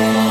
Yeah.